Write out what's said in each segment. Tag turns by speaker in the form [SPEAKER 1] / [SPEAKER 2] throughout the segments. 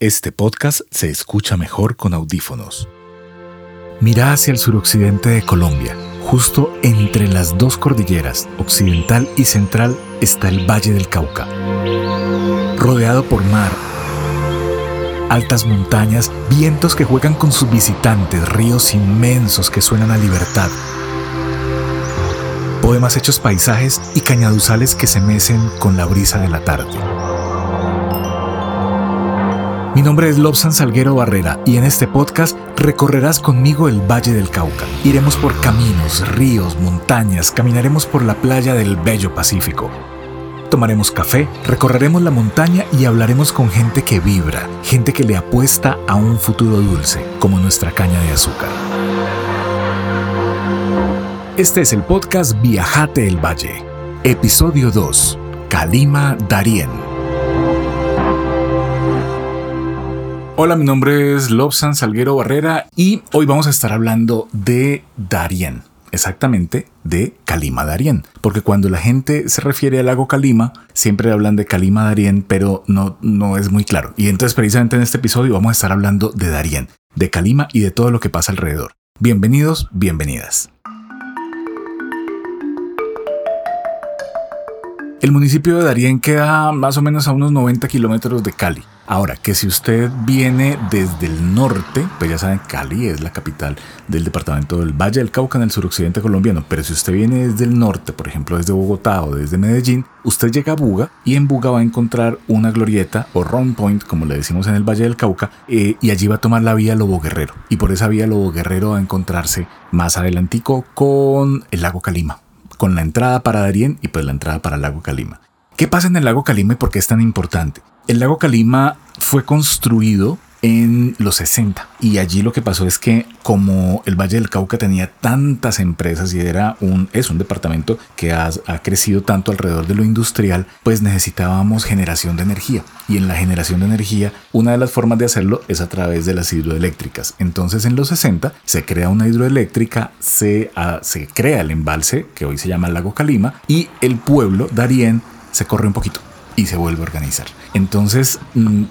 [SPEAKER 1] Este podcast se escucha mejor con audífonos. Mira hacia el suroccidente de Colombia. Justo entre las dos cordilleras, occidental y central, está el Valle del Cauca. Rodeado por mar, altas montañas, vientos que juegan con sus visitantes, ríos inmensos que suenan a libertad, poemas hechos paisajes y cañaduzales que se mecen con la brisa de la tarde. Mi nombre es Lobsan Salguero Barrera y en este podcast recorrerás conmigo el Valle del Cauca. Iremos por caminos, ríos, montañas, caminaremos por la playa del Bello Pacífico. Tomaremos café, recorreremos la montaña y hablaremos con gente que vibra, gente que le apuesta a un futuro dulce, como nuestra caña de azúcar. Este es el podcast Viajate el Valle, episodio 2, Calima Darien. Hola, mi nombre es Lobsan Salguero Barrera y hoy vamos a estar hablando de Darien, exactamente de Calima Darien, porque cuando la gente se refiere al lago Calima, siempre hablan de Calima Darien, pero no, no es muy claro. Y entonces precisamente en este episodio vamos a estar hablando de Darien, de Calima y de todo lo que pasa alrededor. Bienvenidos, bienvenidas. El municipio de Darien queda más o menos a unos 90 kilómetros de Cali. Ahora, que si usted viene desde el norte, pues ya saben, Cali es la capital del departamento del Valle del Cauca en el suroccidente colombiano, pero si usted viene desde el norte, por ejemplo desde Bogotá o desde Medellín, usted llega a Buga y en Buga va a encontrar una glorieta o round point, como le decimos en el Valle del Cauca, eh, y allí va a tomar la vía Lobo Guerrero. Y por esa vía Lobo Guerrero va a encontrarse más adelantico con el lago Calima, con la entrada para Darien y pues la entrada para el lago Calima. ¿Qué pasa en el lago Calima y por qué es tan importante? El lago Calima fue construido en los 60 y allí lo que pasó es que como el Valle del Cauca tenía tantas empresas y era un es un departamento que ha, crecido tanto alrededor de lo industrial pues necesitábamos generación de energía y en la generación de energía una de las formas de hacerlo es a través de las hidroeléctricas entonces en los 60 se crea una hidroeléctrica se, ah, se crea el embalse que hoy se llama Lago Calima y el pueblo Darien se corre un poquito y se vuelve a organizar. Entonces, mm,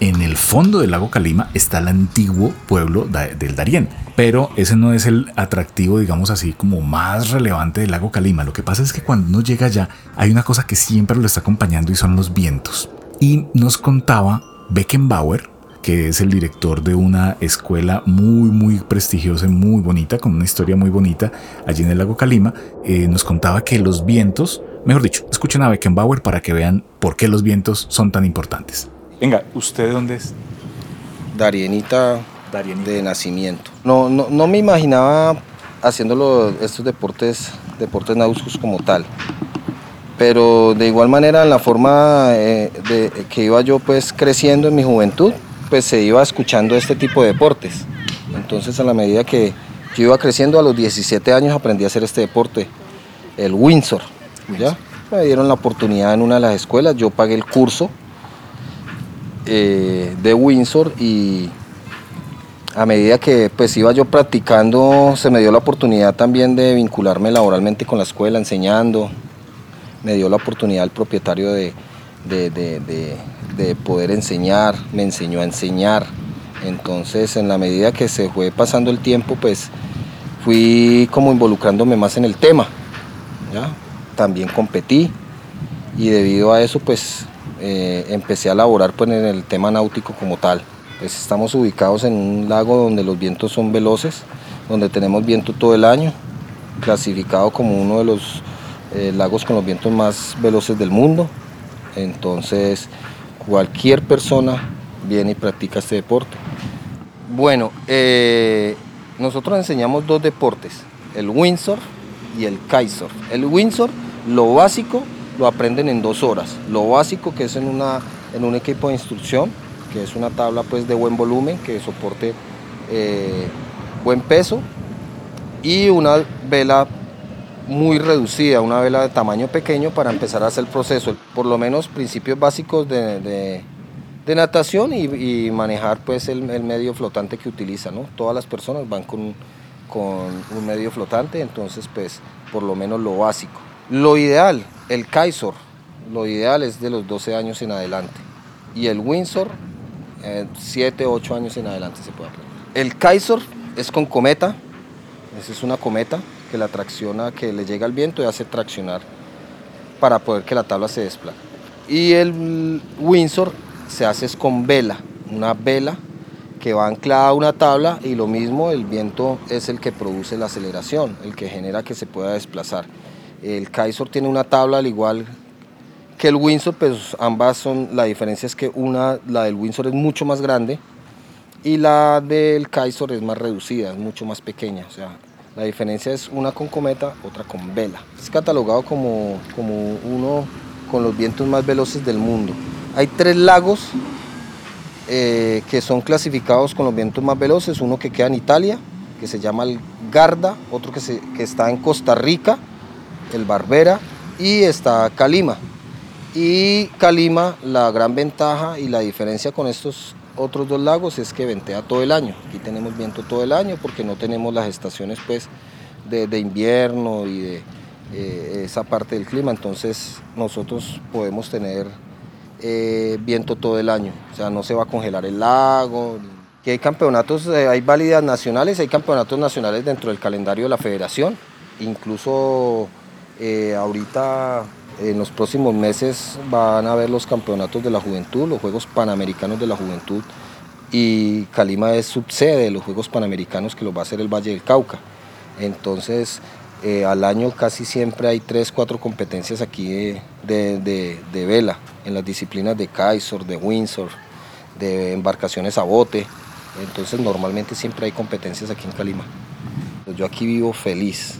[SPEAKER 1] en el fondo del lago Calima está el antiguo pueblo del Darién, pero ese no es el atractivo, digamos así, como más relevante del lago Calima. Lo que pasa es que cuando uno llega allá, hay una cosa que siempre lo está acompañando y son los vientos. Y nos contaba Beckenbauer, que es el director de una escuela muy, muy prestigiosa y muy bonita, con una historia muy bonita allí en el lago Calima, eh, nos contaba que los vientos Mejor dicho, escuchen a Beckenbauer para que vean por qué los vientos son tan importantes. Venga, ¿usted de dónde es?
[SPEAKER 2] Darienita, de nacimiento. No, no, no me imaginaba haciendo estos deportes, deportes náuticos como tal. Pero de igual manera, en la forma eh, de, que iba yo pues creciendo en mi juventud, pues se iba escuchando este tipo de deportes. Entonces a la medida que yo iba creciendo, a los 17 años aprendí a hacer este deporte, el Windsor. ¿Ya? Me dieron la oportunidad en una de las escuelas, yo pagué el curso eh, de Windsor y a medida que pues iba yo practicando se me dio la oportunidad también de vincularme laboralmente con la escuela, enseñando, me dio la oportunidad el propietario de, de poder enseñar, me enseñó a enseñar, entonces en la medida que se fue pasando el tiempo pues fui como involucrándome más en el tema, ¿ya? También competí y debido a eso pues eh, empecé a laborar pues, en el tema náutico como tal. Pues, estamos ubicados en un lago donde los vientos son veloces, donde tenemos viento todo el año, clasificado como uno de los eh, lagos con los vientos más veloces del mundo. Entonces cualquier persona viene y practica este deporte. Bueno, eh, nosotros enseñamos dos deportes, el windsurf y el kitesurf. El windsurf lo básico lo aprenden en dos horas. Lo básico que es en, una, en un equipo de instrucción, que es una tabla pues, de buen volumen, que soporte eh, buen peso, y una vela muy reducida, una vela de tamaño pequeño para empezar a hacer el proceso, por lo menos principios básicos de, natación y, manejar pues el, medio flotante que utiliza. ¿no? Todas las personas van con, con un medio flotante, entonces pues por lo menos lo básico. Lo ideal, el Kaiser, lo ideal es de los 12 años en adelante. Y el Windsor 7, 8 años en adelante se puede aprender. El kitesurf es con cometa, esa es una cometa que la tracciona, que le llega al viento y hace traccionar para poder que la tabla se desplace. Y el windsurf se hace con vela, una vela que va anclada a una tabla y lo mismo, el viento es el que produce la aceleración, el que genera que se pueda desplazar. El kitesurf tiene una tabla al igual que el Windsor, pues ambas son, la diferencia es que una, la del Windsor es mucho más grande y la del Kaiser es más reducida, es mucho más pequeña. O sea, la diferencia es una con cometa, otra con vela. Es catalogado como, como uno con los vientos más veloces del mundo. Hay tres lagos eh, que son clasificados con los vientos más veloces, uno que queda en Italia, que se llama el Garda, otro que, se, que está en Costa Rica, el Barbera, y está Calima. Y Calima, la gran ventaja y la diferencia con estos otros dos lagos es que ventea todo el año. Aquí tenemos viento todo el año porque no tenemos las estaciones pues, de, invierno y de eh, esa parte del clima. Entonces nosotros podemos tener eh, viento todo el año. O sea, no se va a congelar el lago. Que hay campeonatos, eh, hay válidas nacionales, hay campeonatos nacionales dentro del calendario de la federación. Incluso ahorita en los próximos meses van a haber los campeonatos de la juventud, los Juegos Panamericanos de la Juventud y Calima es subsede de los Juegos Panamericanos que los va a hacer el Valle del Cauca. Entonces, eh, al año casi siempre hay tres, cuatro competencias aquí de, vela, en las disciplinas de kitesurf, de windsurf, de embarcaciones a bote. Entonces, normalmente siempre hay competencias aquí en Calima. Yo aquí vivo feliz,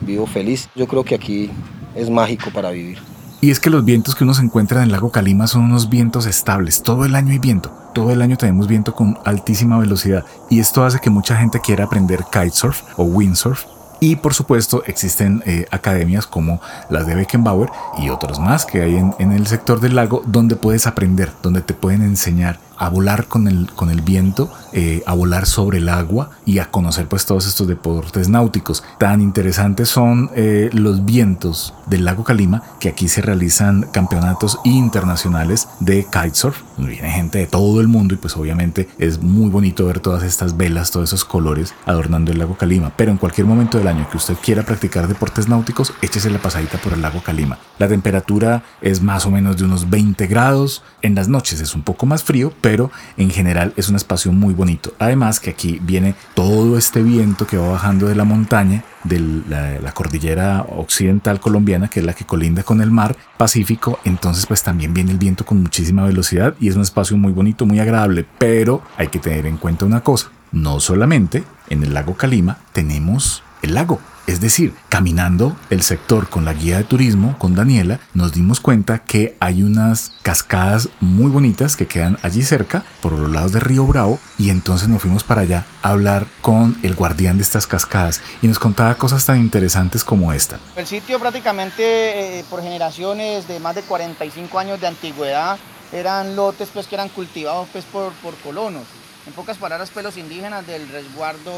[SPEAKER 2] vivo feliz. Yo creo que aquí es mágico para vivir.
[SPEAKER 1] Y es que los vientos que uno se encuentra en el lago Calima son unos vientos estables. Todo el año hay viento. Todo el año tenemos viento con altísima velocidad. Y esto hace que mucha gente quiera aprender kitesurf o windsurf y por supuesto existen eh, academias como las de Beckenbauer y otras más que hay en, en, el sector del lago donde puedes aprender, donde te pueden enseñar a volar con el, con el viento, eh, a volar sobre el agua y a conocer pues todos estos deportes náuticos. Tan interesantes son eh, los vientos del lago Calima que aquí se realizan campeonatos internacionales de kitesurf. Viene gente de todo el mundo y pues obviamente es muy bonito ver todas estas velas, todos esos colores adornando el lago Calima. Pero en cualquier momento del año que usted quiera practicar deportes náuticos, échese la pasadita por el lago Calima. La temperatura es más o menos de unos 20 grados. En las noches es un poco más frío, pero en general es un espacio muy bonito. Además que aquí viene todo este viento que va bajando de la montaña, de la, cordillera occidental colombiana, que es la que colinda con el mar Pacífico, entonces pues también viene el viento con muchísima velocidad y es un espacio muy bonito, muy agradable, pero hay que tener en cuenta una cosa, no solamente en el lago Calima tenemos el lago, es decir, caminando el sector con la guía de turismo, con Daniela, nos dimos cuenta que hay unas cascadas muy bonitas que quedan allí cerca, por los lados de Río Bravo, y entonces nos fuimos para allá a hablar con el guardián de estas cascadas y nos contaba cosas tan interesantes como esta.
[SPEAKER 3] El sitio prácticamente eh, por generaciones de más de 45 años de antigüedad eran lotes pues que eran cultivados pues por, por colonos en pocas palabras, pues los indígenas del resguardo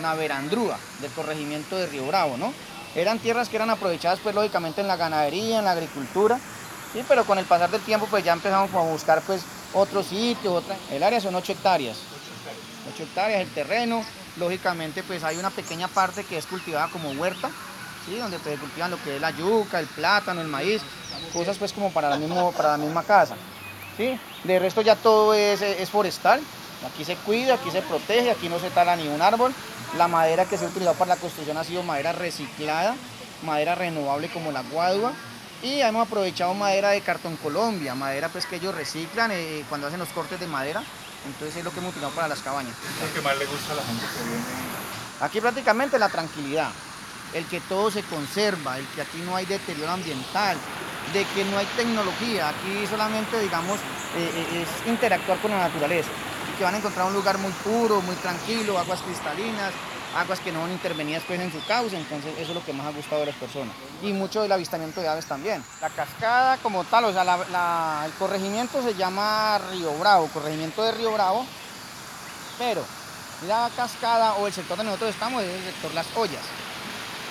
[SPEAKER 3] Naverandrúa, del corregimiento de Río Bravo, ¿no? Eran tierras que eran aprovechadas, pues lógicamente en la ganadería, en la agricultura, sí, pero con el pasar del tiempo, pues ya empezamos a buscar, pues, otro sitio, otra. El área son 8 hectáreas. 8 hectáreas el terreno, lógicamente, pues hay una pequeña parte que es cultivada como huerta, ¿sí? donde pues, cultivan lo que es la yuca, el plátano, el maíz, cosas pues como para la, mismo, para la misma casa. ¿sí? De resto ya todo es forestal, Aquí se cuida, aquí se protege, aquí no se tala ni un árbol. La madera que se ha utilizado para la construcción ha sido madera reciclada, madera renovable como la guadua. Y hemos aprovechado madera de Cartón Colombia, madera pues que ellos reciclan eh, cuando hacen los cortes de madera. Entonces es lo que hemos utilizado para las cabañas.
[SPEAKER 1] ¿Qué es lo que más le gusta a la gente que viene?
[SPEAKER 3] Aquí prácticamente la tranquilidad, el que todo se conserva, el que aquí no hay deterioro ambiental, de que no hay tecnología, aquí solamente digamos eh, eh, es interactuar con la naturaleza que van a encontrar un lugar muy puro, muy tranquilo, aguas cristalinas, aguas que no van intervenidas pues, en su cauce, entonces eso es lo que más ha gustado de las personas. Y mucho del avistamiento de aves también. La cascada como tal, o sea, el corregimiento se llama Río Bravo, corregimiento de Río Bravo, pero la cascada o el sector donde nosotros estamos es el sector Las Ollas.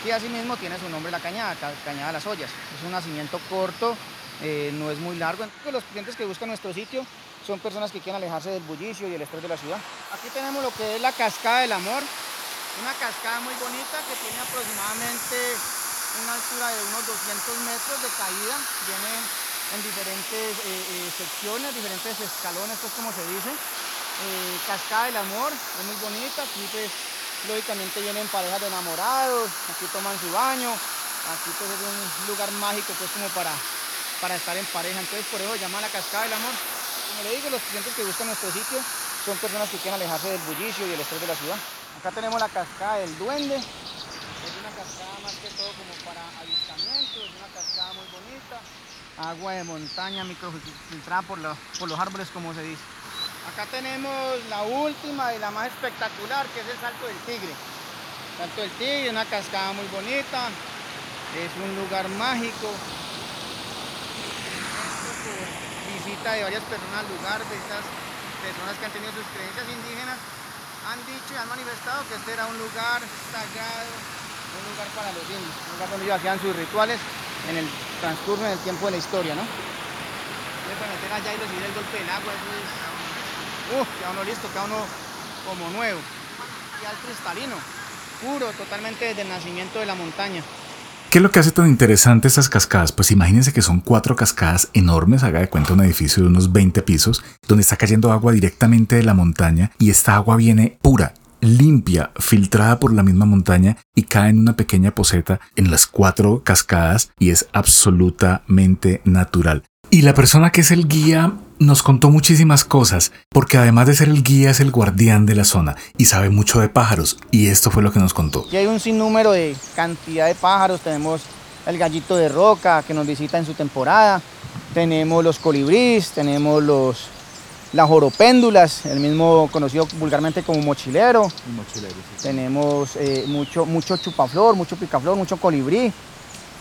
[SPEAKER 3] Y asimismo tiene su nombre la cañada, Cañada Las Ollas. Es un nacimiento corto, eh, no es muy largo. Los clientes que buscan nuestro sitio son personas que quieren alejarse del bullicio y el estrés de la ciudad. Aquí tenemos lo que es la cascada del amor, una cascada muy bonita que tiene aproximadamente una altura de unos 200 metros de caída, viene en diferentes eh, eh, secciones, diferentes escalones, pues como se dice. Eh, cascada del amor, es muy bonita, aquí pues lógicamente vienen parejas de enamorados, aquí toman su baño, aquí pues es un lugar mágico pues como para, para estar en pareja, entonces por eso llama la cascada del amor. Como le digo, los clientes que buscan nuestro sitio son personas que quieren alejarse del bullicio y el estrés de la ciudad. Acá tenemos la cascada del duende, es una cascada más que todo como para avistamiento, es una cascada muy bonita, agua de montaña microfiltrada por, por los árboles como se dice. Acá tenemos la última y la más espectacular que es el Salto del Tigre. Salto del Tigre, una cascada muy bonita, es un lugar mágico, visita de varias personas al lugar, de estas personas que han tenido sus creencias indígenas, han dicho y han manifestado que este era un lugar sagrado, un lugar para los indios, un lugar donde ellos hacían sus rituales en el transcurso, en el tiempo de la historia, ¿no? Entonces, meter allá y recibir el golpe del agua, eso es... ¡Uf! queda uno listo, queda uno como nuevo. Y al cristalino, puro, totalmente desde el nacimiento de la montaña.
[SPEAKER 1] ¿Qué es lo que hace tan interesante estas cascadas? Pues imagínense que son cuatro cascadas enormes, haga de cuenta un edificio de unos 20 pisos, donde está cayendo agua directamente de la montaña y esta agua viene pura, limpia, filtrada por la misma montaña y cae en una pequeña poseta en las cuatro cascadas y es absolutamente natural. Y la persona que es el guía nos contó muchísimas cosas, porque además de ser el guía es el guardián de la zona y sabe mucho de pájaros, y esto fue lo que nos contó.
[SPEAKER 3] Y hay un sinnúmero de cantidad de pájaros, tenemos el gallito de roca que nos visita en su temporada, tenemos los colibríes, tenemos los las joropéndulas, el mismo conocido vulgarmente como mochilero. Tenemos eh, mucho, mucho chupaflor, mucho picaflor, mucho colibrí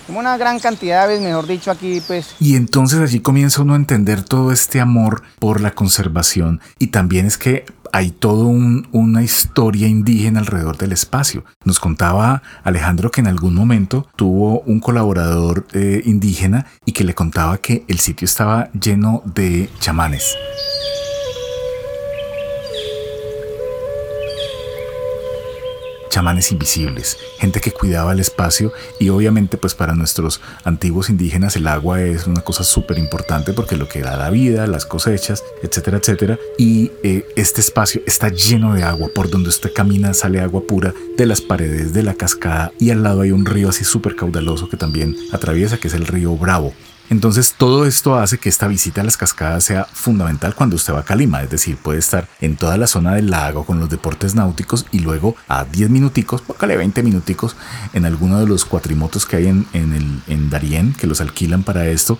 [SPEAKER 3] una gran cantidad de aves, mejor dicho, aquí pues.
[SPEAKER 1] Y entonces allí comienza uno a entender todo este amor por la conservación y también es que hay toda una historia indígena alrededor del espacio. Nos contaba Alejandro que en algún momento tuvo un colaborador eh, indígena y que le contaba que el sitio estaba lleno de chamanes. Chamanes invisibles, gente que cuidaba el espacio y obviamente pues para nuestros antiguos indígenas el agua es una cosa súper importante porque lo que da la vida, las cosechas, etcétera, etcétera. Y eh, este espacio está lleno de agua, por donde usted camina sale agua pura de las paredes de la cascada y al lado hay un río así súper caudaloso que también atraviesa, que es el río Bravo. Entonces todo esto hace que esta visita a las cascadas sea fundamental cuando usted va a Calima, es decir, puede estar en toda la zona del lago con los deportes náuticos y luego a 10 minuticos, pócale 20 minuticos en alguno de los cuatrimotos que hay en, en, el, en Darién, que los alquilan para esto,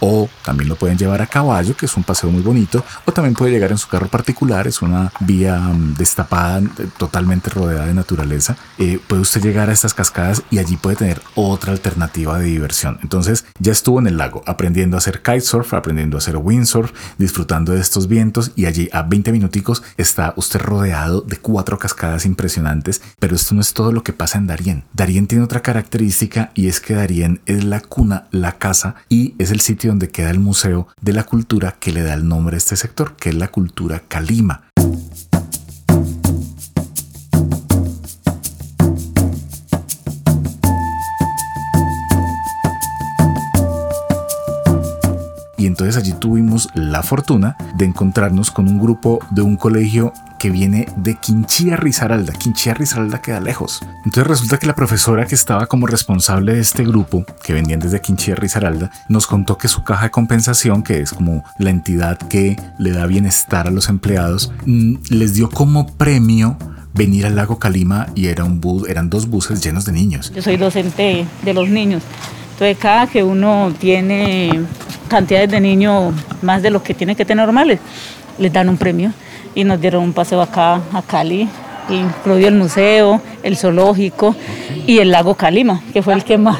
[SPEAKER 1] o también lo pueden llevar a caballo, que es un paseo muy bonito, o también puede llegar en su carro particular, es una vía mm, destapada, eh, totalmente rodeada de naturaleza. Eh, puede usted llegar a estas cascadas y allí puede tener otra alternativa de diversión. Entonces ya estuvo en el lago aprendiendo a hacer kitesurf, aprendiendo a hacer windsurf, disfrutando de estos vientos y allí a 20 minuticos está usted rodeado de cuatro cascadas impresionantes, pero esto no es todo lo que pasa en Darien. Darien tiene otra característica y es que Darien es la cuna, la casa y es el sitio donde queda el Museo de la Cultura que le da el nombre a este sector, que es la cultura Calima. Entonces allí tuvimos la fortuna de encontrarnos con un grupo de un colegio que viene de Quinchía Risaralda. Quinchía Risaralda queda lejos. Entonces resulta que la profesora que estaba como responsable de este grupo, que venían desde Quinchía Risaralda, nos contó que su caja de compensación, que es como la entidad que le da bienestar a los empleados, mm, les dio como premio venir al lago Calima y era un bus, eran dos buses llenos de niños.
[SPEAKER 4] Yo soy docente de los niños. Entonces cada que uno tiene cantidades de niños más de lo que tiene que tener normales, les dan un premio y nos dieron un paseo acá a Cali, incluido el museo, el zoológico y el lago Calima, que fue el que más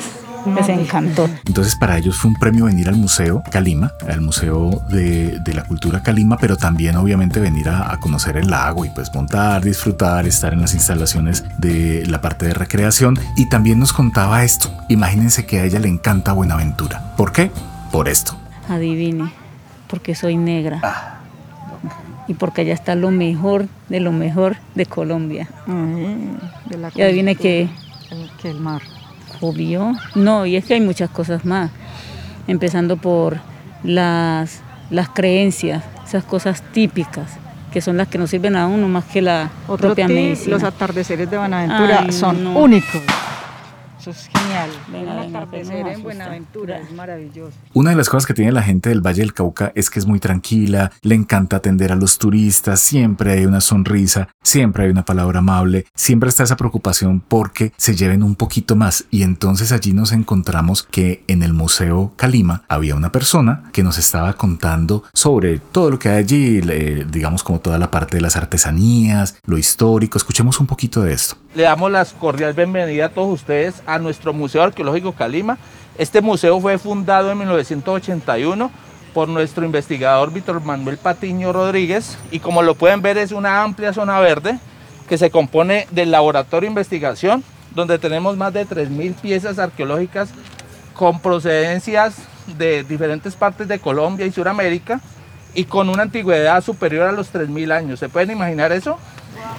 [SPEAKER 4] Les encantó.
[SPEAKER 1] Entonces para ellos fue un premio venir al Museo Calima, al Museo de, de la Cultura Calima, pero también obviamente venir a, a, conocer el lago y pues montar, disfrutar, estar en las instalaciones de la parte de recreación. Y también nos contaba esto. Imagínense que a ella le encanta Buenaventura. ¿Por qué? Por esto.
[SPEAKER 4] Adivine, porque soy negra. Y porque allá está lo mejor de lo mejor de Colombia.
[SPEAKER 5] Mm, de la
[SPEAKER 4] y adivine que,
[SPEAKER 5] que el mar.
[SPEAKER 4] Obvio. No, y es que hay muchas cosas más. Empezando por las, las creencias, esas cosas típicas, que son las que nos sirven a uno más que la
[SPEAKER 5] Otro
[SPEAKER 4] propia medicina.
[SPEAKER 5] Los atardeceres de Buenaventura
[SPEAKER 4] Ay,
[SPEAKER 5] son
[SPEAKER 4] no.
[SPEAKER 5] únicos. Eso es genial.
[SPEAKER 4] Venga,
[SPEAKER 5] Un
[SPEAKER 4] venga,
[SPEAKER 5] atardecer en. Buenaventura es maravilloso.
[SPEAKER 1] Una de las cosas que tiene la gente del Valle del Cauca es que es muy tranquila, le encanta atender a los turistas, siempre hay una sonrisa, siempre hay una palabra amable, siempre está esa preocupación porque se lleven un poquito más. Y entonces allí nos encontramos que en el Museo Calima había una persona que nos estaba contando sobre todo lo que hay allí, digamos como toda la parte de las artesanías, lo histórico. Escuchemos un poquito de esto.
[SPEAKER 6] Le damos la cordial bienvenida a todos ustedes a nuestro Museo Arqueológico Calima. Este museo fue fundado en 1981 por nuestro investigador Víctor Manuel Patiño Rodríguez y como lo pueden ver es una amplia zona verde que se compone del laboratorio de investigación donde tenemos más de 3.000 piezas arqueológicas con procedencias de diferentes partes de Colombia y Sudamérica y con una antigüedad superior a los 3.000 años. ¿Se pueden imaginar eso?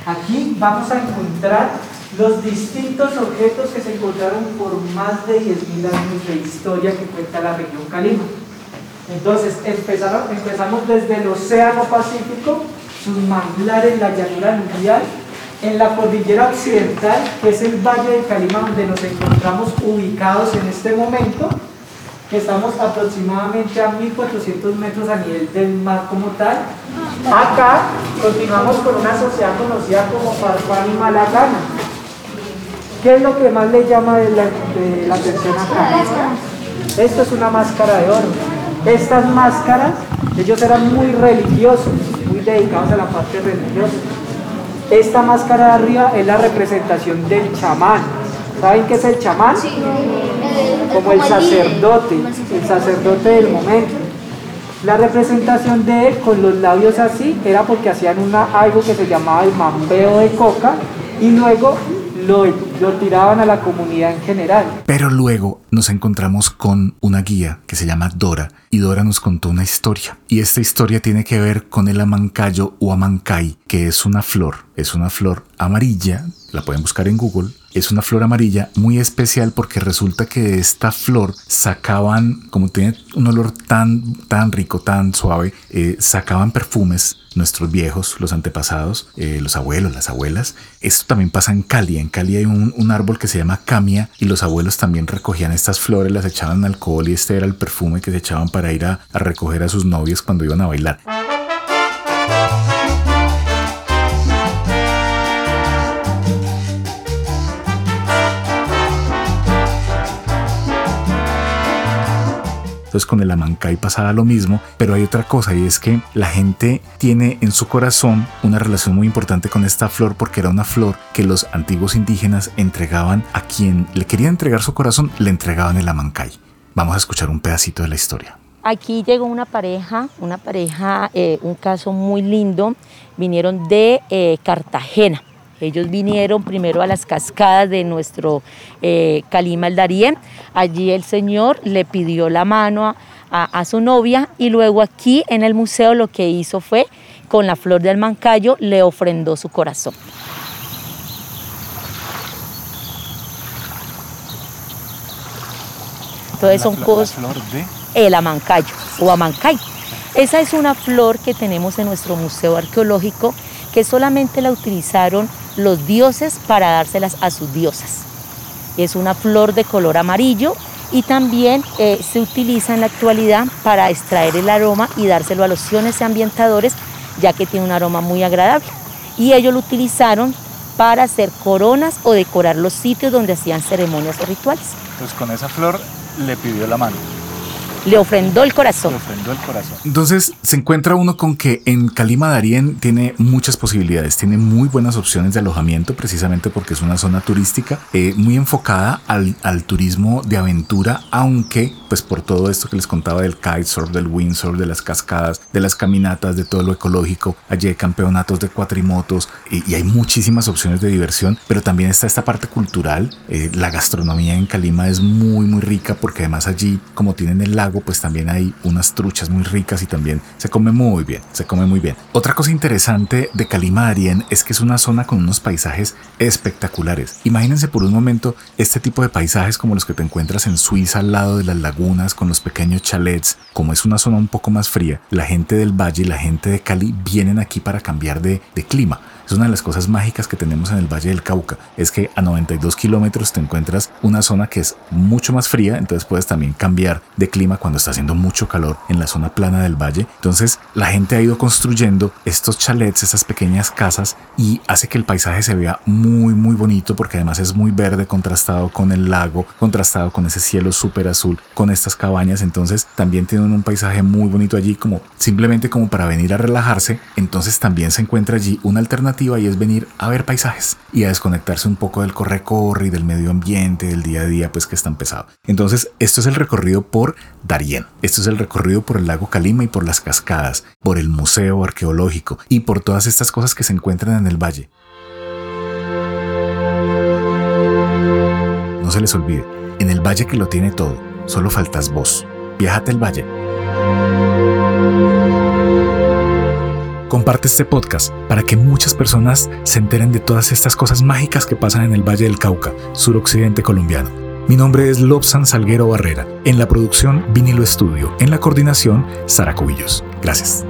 [SPEAKER 7] Aquí vamos a encontrar los distintos objetos que se encontraron por más de 10.000 años de historia que cuenta la región Calima. Entonces, empezaron, empezamos desde el Océano Pacífico, sus manglares, la llanura mundial, en la cordillera occidental, que es el Valle de Calima, donde nos encontramos ubicados en este momento, que estamos aproximadamente a 1400 metros a nivel del mar como tal. Acá continuamos con una sociedad conocida como Farfán y. ¿Qué es lo que más le llama de la, de la atención acá? Esto es una máscara de oro. Estas máscaras, ellos eran muy religiosos, muy dedicados a la parte religiosa. Esta máscara de arriba es la representación del chamán. ¿Saben qué es el chamán? como el sacerdote, el sacerdote del momento. La representación de él con los labios así era porque hacían una, algo que se llamaba el mambeo de coca y luego lo, tiraban a la comunidad en general.
[SPEAKER 1] Pero luego nos encontramos con una guía que se llama Dora y Dora nos contó una historia. Y esta historia tiene que ver con el amancayo o amancay, que es una flor, es una flor amarilla, la pueden buscar en Google. Es una flor amarilla muy especial porque resulta que de esta flor sacaban, como tiene un olor tan, tan rico, tan suave, eh, sacaban perfumes nuestros viejos, los antepasados, eh, los abuelos, las abuelas. Esto también pasa en Cali. En Cali hay un, un árbol que se llama camia y los abuelos también recogían estas flores, las echaban en alcohol y este era el perfume que se echaban para ir a, a recoger a sus novios cuando iban a bailar. Entonces con el Amancay pasaba lo mismo, pero hay otra cosa y es que la gente tiene en su corazón una relación muy importante con esta flor porque era una flor que los antiguos indígenas entregaban a quien le quería entregar su corazón, le entregaban el Amancay. Vamos a escuchar un pedacito de la historia.
[SPEAKER 8] Aquí llegó una pareja, una pareja, eh, un caso muy lindo, vinieron de eh, Cartagena. Ellos vinieron primero a las cascadas de nuestro eh, Calima el Darién. Allí el señor le pidió la mano a, a, a, su novia y luego aquí en el museo lo que hizo fue, con la flor del mancayo, le ofrendó su corazón. Entonces son cosas... El amancayo o amancay. Esa es una flor que tenemos en nuestro museo arqueológico que solamente la utilizaron los dioses para dárselas a sus diosas. Es una flor de color amarillo y también eh, se utiliza en la actualidad para extraer el aroma y dárselo a los siones ambientadores, ya que tiene un aroma muy agradable. Y ellos lo utilizaron para hacer coronas o decorar los sitios donde hacían ceremonias o rituales.
[SPEAKER 1] Pues con esa flor le pidió la mano.
[SPEAKER 8] Le ofrendó el corazón.
[SPEAKER 6] Le ofrendó el corazón.
[SPEAKER 1] Entonces se encuentra uno con que en Calima Darién tiene muchas posibilidades, tiene muy buenas opciones de alojamiento precisamente porque es una zona turística eh, muy enfocada al, al, turismo de aventura, aunque pues por todo esto que les contaba del kitesurf, del windsurf, de las cascadas, de las caminatas, de todo lo ecológico, allí hay campeonatos de cuatrimotos y, y hay muchísimas opciones de diversión, pero también está esta parte cultural, eh, la gastronomía en Calima es muy muy rica porque además allí como tienen el lago pues también hay unas truchas muy ricas y también se come muy bien, se come muy bien. Otra cosa interesante de Calima Darien es que es una zona con unos paisajes espectaculares. Imagínense por un momento este tipo de paisajes como los que te encuentras en Suiza al lado de las lagunas con los pequeños chalets, como es una zona un poco más fría, la gente del valle y la gente de Cali vienen aquí para cambiar de, de clima. Es una de las cosas mágicas que tenemos en el Valle del Cauca. Es que a 92 kilómetros te encuentras una zona que es mucho más fría, entonces puedes también cambiar de clima cuando está haciendo mucho calor en la zona plana del valle. Entonces la gente ha ido construyendo estos chalets, estas pequeñas casas y hace que el paisaje se vea muy muy bonito porque además es muy verde contrastado con el lago, contrastado con ese cielo súper azul, con estas cabañas. Entonces también tienen un paisaje muy bonito allí como simplemente como para venir a relajarse. Entonces también se encuentra allí una alternativa y es venir a ver paisajes y a desconectarse un poco del corre-corre y del medio ambiente, del día a día, pues que es tan pesado. Entonces, esto es el recorrido por Darien. Esto es el recorrido por el lago Calima y por las cascadas, por el museo arqueológico y por todas estas cosas que se encuentran en el valle. No se les olvide, en el valle que lo tiene todo, solo faltas vos. Viajate al valle. Comparte este podcast para que muchas personas se enteren de todas estas cosas mágicas que pasan en el Valle del Cauca, suroccidente colombiano. Mi nombre es Lobsan Salguero Barrera. En la producción Vinilo Estudio. En la coordinación, Sara Cubillos. Gracias.